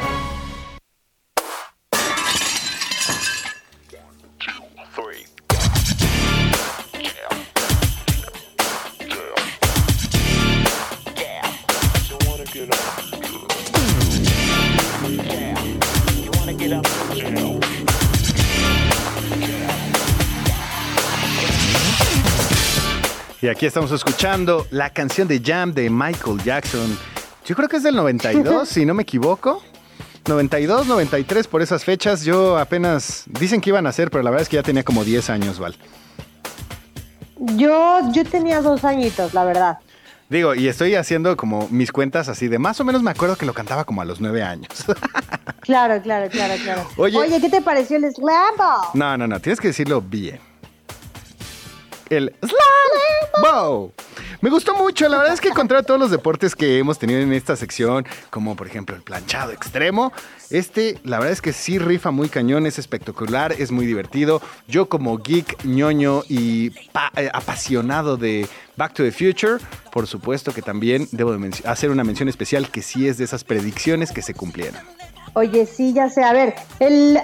Y aquí estamos escuchando la canción de Jam de Michael Jackson. Yo creo que es del 92, si no me equivoco. 92, 93 por esas fechas. Yo apenas dicen que iban a ser, pero la verdad es que ya tenía como 10 años, Val. Yo, yo tenía dos añitos, la verdad. Digo, y estoy haciendo como mis cuentas así de más o menos me acuerdo que lo cantaba como a los 9 años. Claro, claro, claro, claro. Oye. Oye, ¿qué te pareció el slam ball? No, no, no, tienes que decirlo bien. El slam ball. Me gustó mucho, la verdad es que contra todos los deportes que hemos tenido en esta sección, como por ejemplo el planchado extremo, este la verdad es que sí rifa muy cañón, es espectacular, es muy divertido. Yo como geek, ñoño y eh, apasionado de Back to the Future, por supuesto que también debo hacer una mención especial que sí es de esas predicciones que se cumplieron. Oye, sí, ya sé. A ver,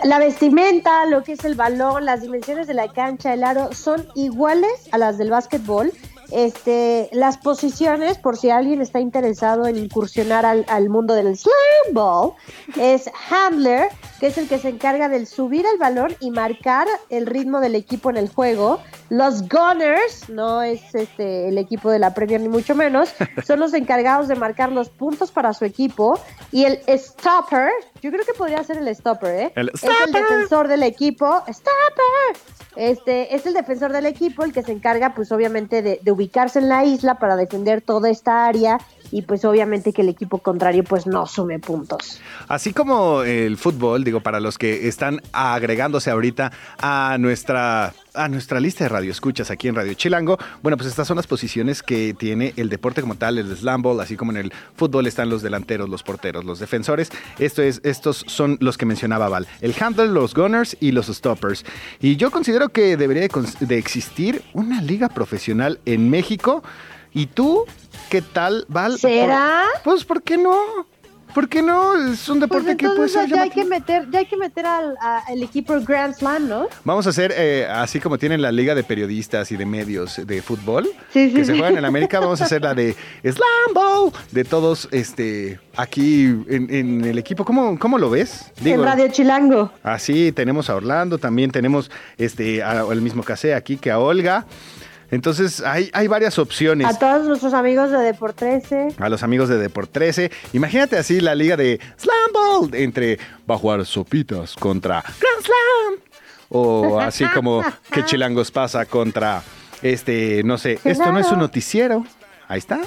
la vestimenta, lo que es el balón, las dimensiones de la cancha, el aro, son iguales a las del básquetbol. Este, las posiciones, por si alguien está interesado en incursionar al, al mundo del slam ball, es handler, que es el que se encarga del subir el balón y marcar el ritmo del equipo en el juego. Los gunners, no es este el equipo de la Premier ni mucho menos, son los encargados de marcar los puntos para su equipo. Y el stopper, yo creo que podría ser el stopper, ¿eh? El es el defensor del equipo. ¡Stopper! Este es el defensor del equipo, el que se encarga, pues obviamente, de, de ubicarse en la isla para defender toda esta área y pues obviamente que el equipo contrario pues no sume puntos. Así como el fútbol, digo, para los que están agregándose ahorita a nuestra, a nuestra lista de radioescuchas aquí en Radio Chilango, bueno, pues estas son las posiciones que tiene el deporte como tal, el slam ball, así como en el fútbol están los delanteros, los porteros, los defensores. Esto es, estos son los que mencionaba Val, el handler, los gunners y los stoppers. Y yo considero que debería de existir una liga profesional en México. ¿Y tú qué tal, Val? ¿Será? Pues, ¿por qué no? ¿Por qué no? Es un Pues deporte que puede ser ya hay que meter, ya hay que meter al a- el equipo Grand Slam, ¿no? Vamos a hacer, eh, así como tienen la liga de periodistas y de medios de fútbol, Sí, sí, que se juegan en América, vamos a hacer la de Slam Ball, de todos este, aquí en, en el equipo. ¿Cómo, cómo lo ves? en Radio Chilango. Así tenemos a Orlando, también tenemos este, al mismo Casé aquí que a Olga. Entonces hay, hay varias opciones. A todos nuestros amigos de Deport 13. a los amigos de Deport 13. Imagínate así la liga de Slam Ball entre va a jugar Sopitas contra Grand Slam. O así como que Chilangos pasa contra este, no sé, esto no es un noticiero. Ahí está.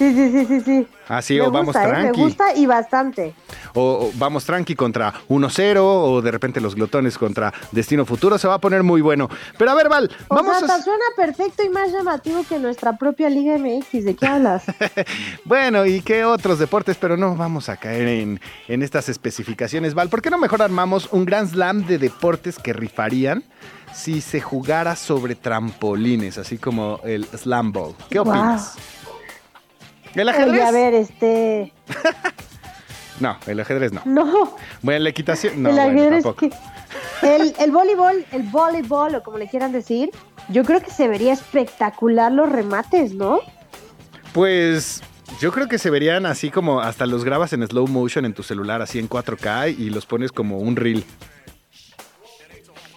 Sí, sí, sí, sí, sí. Así, me o vamos gusta, ¿eh? tranqui. Me gusta y bastante. O, o vamos tranqui contra 1-0. O de repente los glotones contra Destino Futuro. Se va a poner muy bueno. Pero a ver, Val, O vamos sea, a. suena perfecto y más llamativo que nuestra propia Liga MX. ¿De qué hablas? Bueno, ¿y qué otros deportes? Pero no vamos a caer en, en estas especificaciones, Val. ¿Por qué no mejor armamos un Grand Slam de deportes que rifarían si se jugara sobre trampolines, así como el Slam Ball? ¿Qué opinas? ¿El ajedrez? Oye, a ver, este. No, el ajedrez no. No, Bueno, la equitación, no, el bueno, ajedrez tampoco. que. El, el voleibol, el voleibol, o como le quieran decir, yo creo que se vería espectacular los remates, ¿no? Pues yo creo que se verían así como hasta los grabas en slow motion en tu celular, así en 4K y los pones como un reel.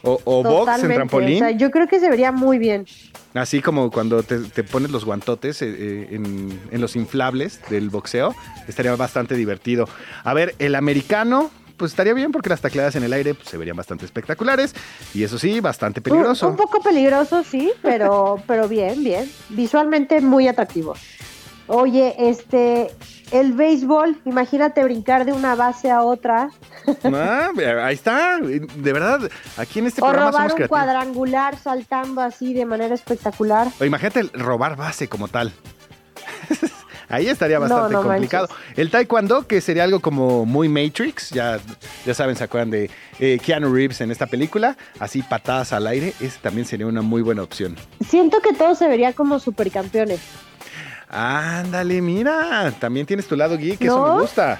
O, o box en trampolín. O sea, yo creo que se vería muy bien. Así como cuando te, te pones los guantotes eh, eh, en, en los inflables del boxeo, estaría bastante divertido. A ver, el americano, pues estaría bien porque las tacleadas en el aire pues, se verían bastante espectaculares y eso sí, bastante peligroso. Un, un poco peligroso, sí, pero, pero bien, bien. Visualmente muy atractivo. Oye, este, el béisbol, imagínate brincar de una base a otra. Ah, ahí está, de verdad, aquí en este o programa robar somos un creativos. cuadrangular saltando así de manera espectacular. O imagínate robar base como tal. Ahí estaría bastante no complicado. El taekwondo, que sería algo como muy Matrix, ya, ya saben, se acuerdan de eh, Keanu Reeves en esta película, así patadas al aire, ese también sería una muy buena opción. Siento que todo se vería como supercampeones. Ándale, mira, también tienes tu lado geek, eso ¿No? me gusta.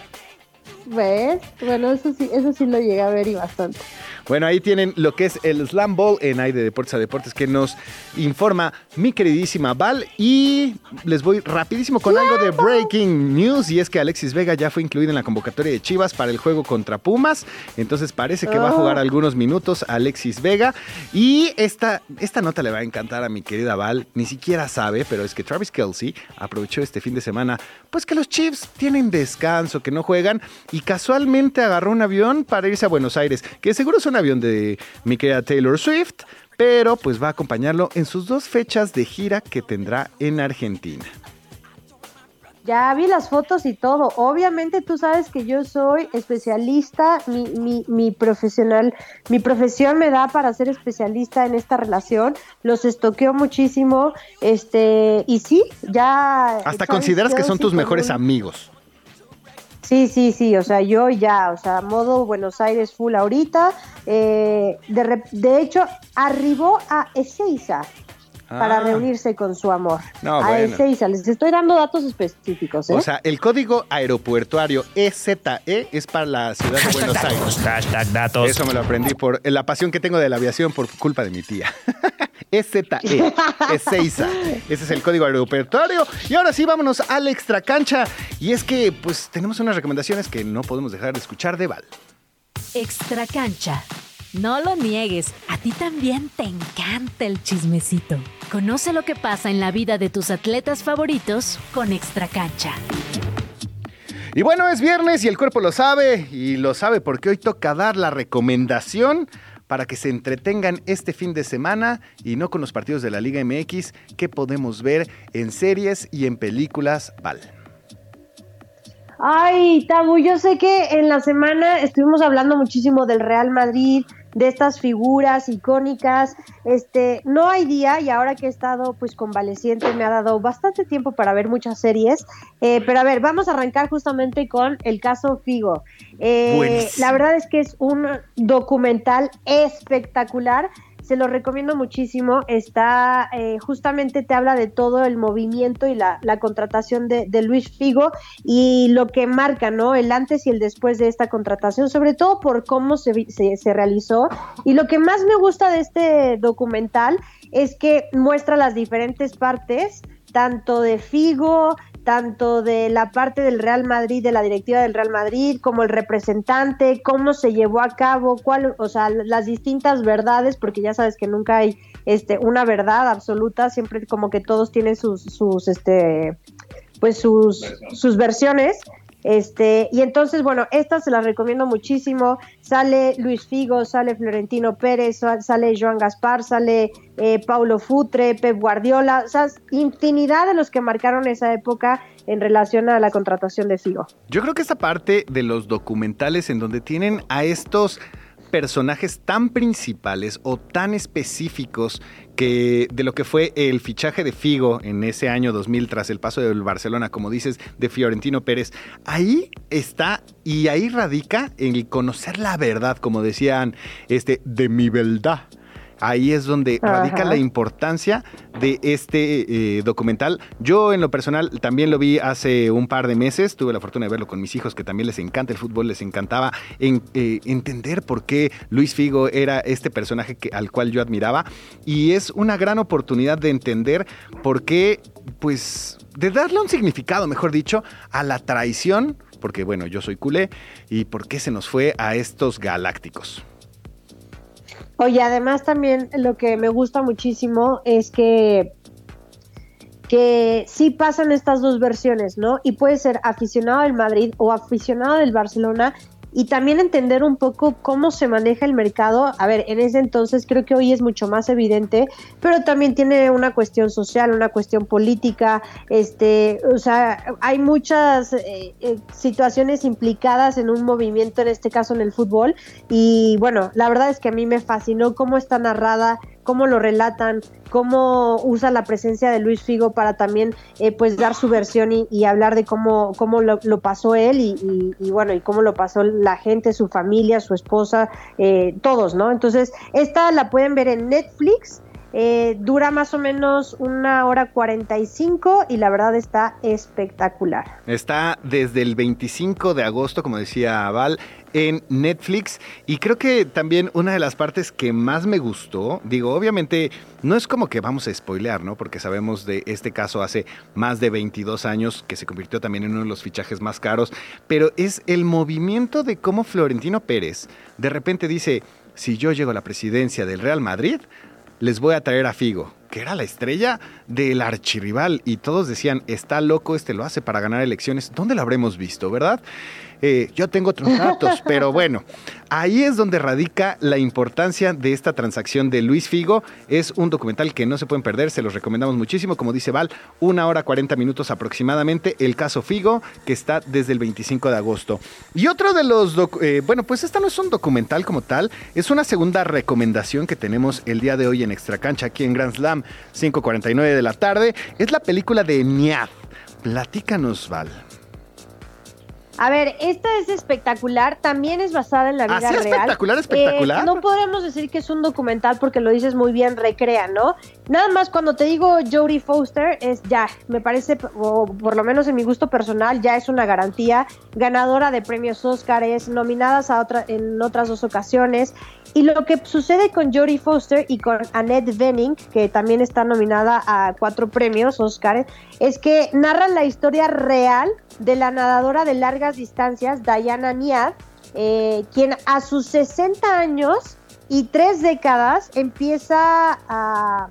¿Ves? Bueno, eso sí, eso sí lo llegué a ver y bastante. Bueno, ahí tienen lo que es el Slam Ball en Aire de Deportes a Deportes que nos informa mi queridísima Val. Y les voy rapidísimo con algo de breaking news. Y es que Alexis Vega ya fue incluido en la convocatoria de Chivas para el juego contra Pumas. Entonces parece que va a jugar algunos minutos Alexis Vega. Y esta, esta nota le va a encantar a mi querida Val. Ni siquiera sabe, pero es que Travis Kelsey aprovechó este fin de semana. Pues que los Chiefs tienen descanso, que no juegan. Y casualmente agarró un avión para irse a Buenos Aires. Que seguro es un avión de mi querida Taylor Swift. Pero pues va a acompañarlo en sus dos fechas de gira que tendrá en Argentina. Ya vi las fotos y todo. Obviamente tú sabes que yo soy especialista, mi, mi, mi profesional, mi profesión me da para ser especialista en esta relación. Los estoqueo muchísimo, este, y sí, ya. Hasta consideras que son tus mejores un- amigos. Sí, sí, sí, o sea, yo ya, o sea, modo Buenos Aires full ahorita. eh, de, de hecho, arribó a Ezeiza para Ah. reunirse con su amor. No, a bueno. Ezeiza, les estoy dando datos específicos, ¿eh? O sea, el código aeropuertuario EZE es para la ciudad de Buenos Aires. Hashtag datos. Eso me lo aprendí por la pasión que tengo de la aviación por culpa de mi tía. EZE, Ezeiza. Ese es el código aeroportuario. Y ahora sí, vámonos a la extra cancha. Y es que, pues, tenemos unas recomendaciones que no podemos dejar de escuchar de Val. Extra cancha. No lo niegues, a ti también te encanta el chismecito. Conoce lo que pasa en la vida de tus atletas favoritos con Extra cancha. Y bueno, es viernes y el cuerpo lo sabe. Y lo sabe porque hoy toca dar la recomendación para que se entretengan este fin de semana y no con los partidos de la Liga MX que podemos ver en series y en películas. Val. Ay, Tabu, yo sé que en la semana estuvimos hablando muchísimo del Real Madrid, de estas figuras icónicas. Este, no hay día y ahora que he estado pues convaleciente me ha dado bastante tiempo para ver muchas series. Eh, pero a ver, vamos a arrancar justamente con el caso Figo. Eh, la verdad es que es un documental espectacular. Se lo recomiendo muchísimo. Está, eh, justamente te habla de todo el movimiento y la, contratación de, Luis Figo y lo que marca, ¿no? El antes y el después de esta contratación, sobre todo por cómo se realizó. Y lo que más me gusta de este documental es que muestra las diferentes partes, tanto de Figo, tanto de la parte del Real Madrid, de la directiva del Real Madrid, como el representante, cómo se llevó a cabo, cuál, o sea, las distintas verdades, porque ya sabes que nunca hay este una verdad absoluta, siempre como que todos tienen sus, sus este pues sus, sus versiones. Este, y entonces, bueno, esta se las recomiendo muchísimo. Sale Luis Figo, sale Florentino Pérez, sa- sale Joan Gaspar, sale eh, Paulo Futre, Pep Guardiola, o sea, infinidad de los que marcaron esa época en relación a la contratación de Figo. Yo creo que esta parte de los documentales en donde tienen a estos personajes tan principales o tan específicos que de lo que fue el fichaje de Figo en ese año 2000 tras el paso del Barcelona, como dices, de Fiorentino Pérez, ahí está y ahí radica el conocer la verdad, como decían, este, de mi verdad. Ahí es donde radica la importancia de este eh, documental. Yo en lo personal también lo vi hace un par de meses, tuve la fortuna de verlo con mis hijos que también les encanta el fútbol, les encantaba en- eh, entender por qué Luis Figo era este personaje que, al cual yo admiraba y es una gran oportunidad de entender por qué, pues, de darle un significado, mejor dicho, a la traición, porque bueno, yo soy culé, y por qué se nos fue a estos galácticos. Oye, además también lo que me gusta muchísimo es que que sí pasan estas dos versiones, ¿no? Y puede ser aficionado del Madrid o aficionado del Barcelona y también entender un poco cómo se maneja el mercado. A ver, en ese entonces creo que hoy es mucho más evidente, pero también tiene una cuestión social, una cuestión política, este, o sea, hay muchas eh, eh, situaciones implicadas en un movimiento, en este caso en el fútbol, y bueno, la verdad es que a mí me fascinó cómo está narrada cómo lo relatan, cómo usa la presencia de Luis Figo para también eh, pues dar su versión y, hablar de cómo, cómo lo, pasó él y, bueno, y cómo lo pasó la gente, su familia, su esposa, eh, todos, ¿no? Entonces, esta la pueden ver en Netflix. Eh, dura más o menos una hora 45 y la verdad está espectacular. Está desde el 25 de agosto, como decía Val, en Netflix. Y creo que también una de las partes que más me gustó, digo, obviamente no es como que vamos a spoilear, ¿no? Porque sabemos de este caso hace más de 22 años que se convirtió también en uno de los fichajes más caros, pero es el movimiento de cómo Florentino Pérez de repente dice, si yo llego a la presidencia del Real Madrid, les voy a traer a Figo, que era la estrella del archirrival y todos decían, está loco, este lo hace para ganar elecciones. ¿Dónde lo habremos visto, verdad? Eh, yo tengo otros datos, pero bueno, ahí es donde radica la importancia de esta transacción de Luis Figo. Es un documental que no se pueden perder, se los recomendamos muchísimo, como dice Val, una hora 40 minutos aproximadamente, el caso Figo, que está desde el 25 de agosto. Y otro de los, eh, bueno, pues esta no es un documental como tal, es una segunda recomendación que tenemos el día de hoy en Extra Cancha, aquí en Grand Slam, 5.49 de la tarde, es la película de Niad. Platícanos, Val. A ver, esta es espectacular, también es basada en la vida ¿Ah, real. espectacular, espectacular. Eh, no podemos decir que es un documental porque lo dices muy bien, recrea, ¿no? Nada más cuando te digo Jodie Foster es ya, me parece, o por lo menos en mi gusto personal, ya es una garantía, ganadora de premios Oscars, nominadas a otra, en otras dos ocasiones. Y lo que sucede con Jodie Foster y con Annette Bening, que también está nominada a cuatro premios Oscars, es que narran la historia real de la nadadora de largas distancias, Diana Niad, eh, quien a sus 60 años y tres décadas empieza a,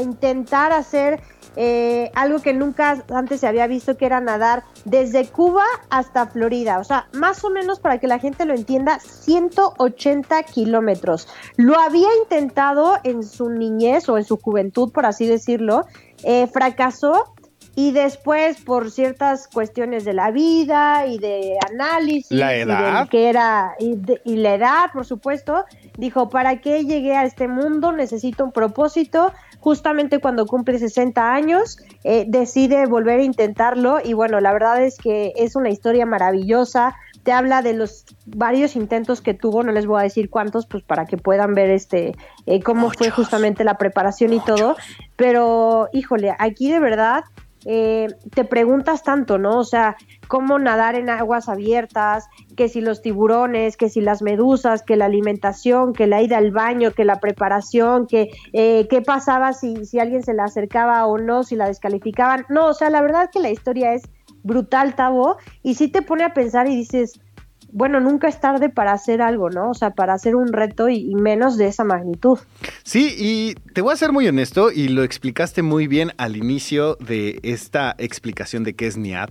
intentar hacer eh, algo que nunca antes se había visto, que era nadar desde Cuba hasta Florida. O sea, más o menos para que la gente lo entienda, 180 kilómetros. Lo había intentado en su niñez o en su juventud, por así decirlo. Eh, fracasó y después por ciertas cuestiones de la vida y de análisis la edad y que era y, la edad por supuesto dijo para qué llegué a este mundo necesito un propósito justamente cuando cumple 60 años eh, decide volver a intentarlo y bueno la verdad es que es una historia maravillosa. Te habla de los varios intentos que tuvo, no les voy a decir cuántos, pues para que puedan ver este eh, cómo fue justamente la preparación y todo, pero híjole, aquí de verdad eh, te preguntas tanto, ¿no? O sea, cómo nadar en aguas abiertas, que si los tiburones, que si las medusas, que la alimentación, que la ida al baño, que la preparación, que eh, qué pasaba si, si alguien se la acercaba o no, si la descalificaban. No, o sea, la verdad que la historia es brutal, Tavo, y sí te pone a pensar y dices, bueno, nunca es tarde para hacer algo, ¿no? O sea, para hacer un reto y, menos de esa magnitud. Sí, y te voy a ser muy honesto y lo explicaste muy bien al inicio de esta explicación de qué es NIAD.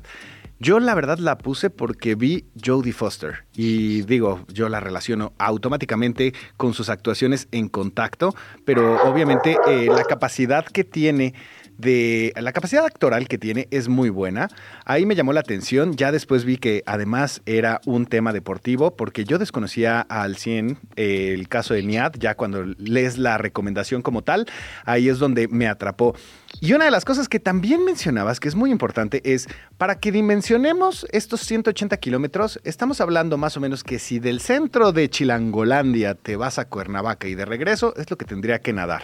Yo la verdad la puse porque vi Jodie Foster y digo, yo la relaciono automáticamente con sus actuaciones en contacto, pero obviamente eh, la capacidad que tiene de la capacidad actoral que tiene es muy buena. Ahí me llamó la atención. Ya después vi que además era un tema deportivo, porque yo desconocía al 100 eh, el caso de Niad, ya cuando lees la recomendación como tal, ahí es donde me atrapó. Y una de las cosas que también mencionabas, que es muy importante, es para que dimensionemos estos 180 kilómetros, estamos hablando más o menos que si del centro de Chilangolandia te vas a Cuernavaca y de regreso, es lo que tendría que nadar.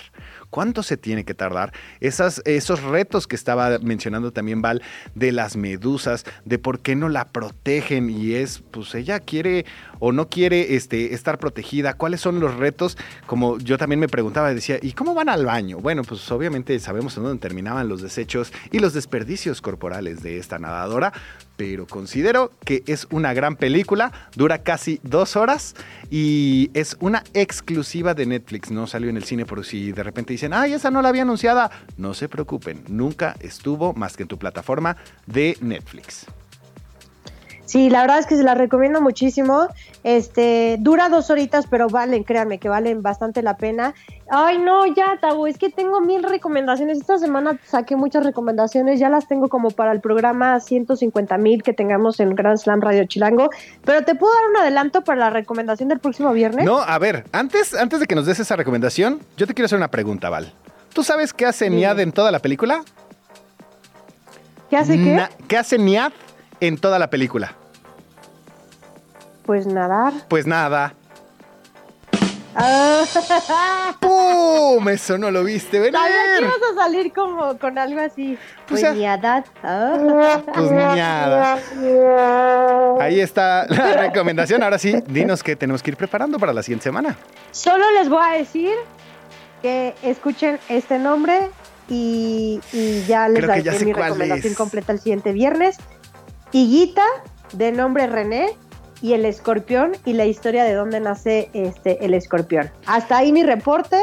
¿Cuánto se tiene que tardar? Esas, esos retos que estaba mencionando también Val de las medusas, de por qué no la protegen y es, pues ella quiere o no quiere este, estar protegida, cuáles son los retos, como yo también me preguntaba, decía, ¿y cómo van al baño? Bueno, pues obviamente sabemos en dónde terminaban los desechos y los desperdicios corporales de esta nadadora, pero considero que es una gran película, dura casi dos horas y es una exclusiva de Netflix, no salió en el cine por si de repente dicen, ay, esa no la había anunciada, no se preocupen, nunca estuvo más que en tu plataforma de Netflix. Sí, la verdad es que se la recomiendo muchísimo. Este, dura dos horitas, pero valen, créanme que valen bastante la pena. Ay, no, ya, Tabo, es que tengo mil recomendaciones. Esta semana saqué muchas recomendaciones, ya las tengo como para el programa 150 mil que tengamos en Grand Slam Radio Chilango. Pero te puedo dar un adelanto para la recomendación del próximo viernes. No, a ver, antes, antes de que nos des esa recomendación, yo te quiero hacer una pregunta, Val. ¿Tú sabes qué hace Niad en toda la película? ¿Qué hace qué? Na- ¿Qué hace Niad en toda la película? Pues nadar. Pues nada. Ah, ¡Pum! Eso no lo viste venir. Sabía que ibas a salir como con algo así. Pues Pues, ya. ni edad. Ah. Pues nada. Ahí está la recomendación. Ahora sí, dinos qué tenemos que ir preparando para la siguiente semana. Solo les voy a decir que escuchen este nombre y, y ya les Creo ya daré sé mi recomendación completa el siguiente viernes. Higuita, de nombre René, y el escorpión y la historia de dónde nace este el escorpión. Hasta ahí mi reporte.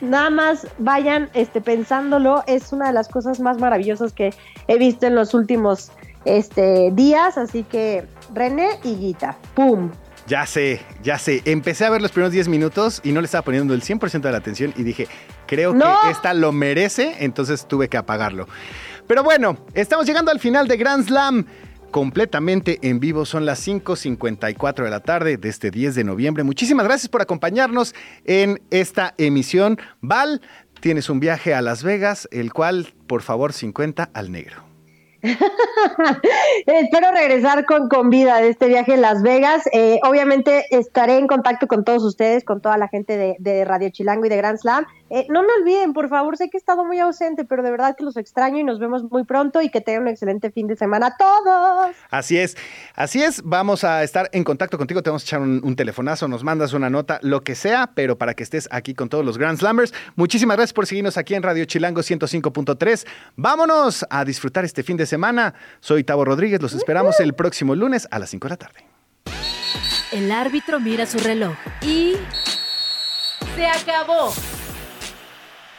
Nada más vayan este, pensándolo, es una de las cosas más maravillosas que he visto en los últimos este, días, así que René y Guita, ¡pum! Ya sé, ya sé. Empecé a ver los primeros 10 minutos y no le estaba poniendo el 100% de la atención y dije, creo ¡No! que esta lo merece, entonces tuve que apagarlo. Pero bueno, estamos llegando al final de Grand Slam. Completamente en vivo, son las 5.54 de la tarde de este 10 de noviembre. Muchísimas gracias por acompañarnos en esta emisión. Val, tienes un viaje a Las Vegas, el cual, por favor, 50 al negro. Espero regresar con, con vida de este viaje a Las Vegas. Eh, obviamente estaré en contacto con todos ustedes, con toda la gente de, de Radio Chilango y de Grand Slam. Eh, no me olviden, por favor, sé que he estado muy ausente, pero de verdad que los extraño y nos vemos muy pronto y que tengan un excelente fin de semana a todos. Así es, así es, vamos a estar en contacto contigo, te vamos a echar un, un telefonazo, nos mandas una nota, lo que sea, pero para que estés aquí con todos los Grand Slammers. Muchísimas gracias por seguirnos aquí en Radio Chilango 105.3. Vámonos a disfrutar este fin de semana. Soy Tavo Rodríguez, los esperamos el próximo lunes a las 5 de la tarde. El árbitro mira su reloj y... ¡Se acabó!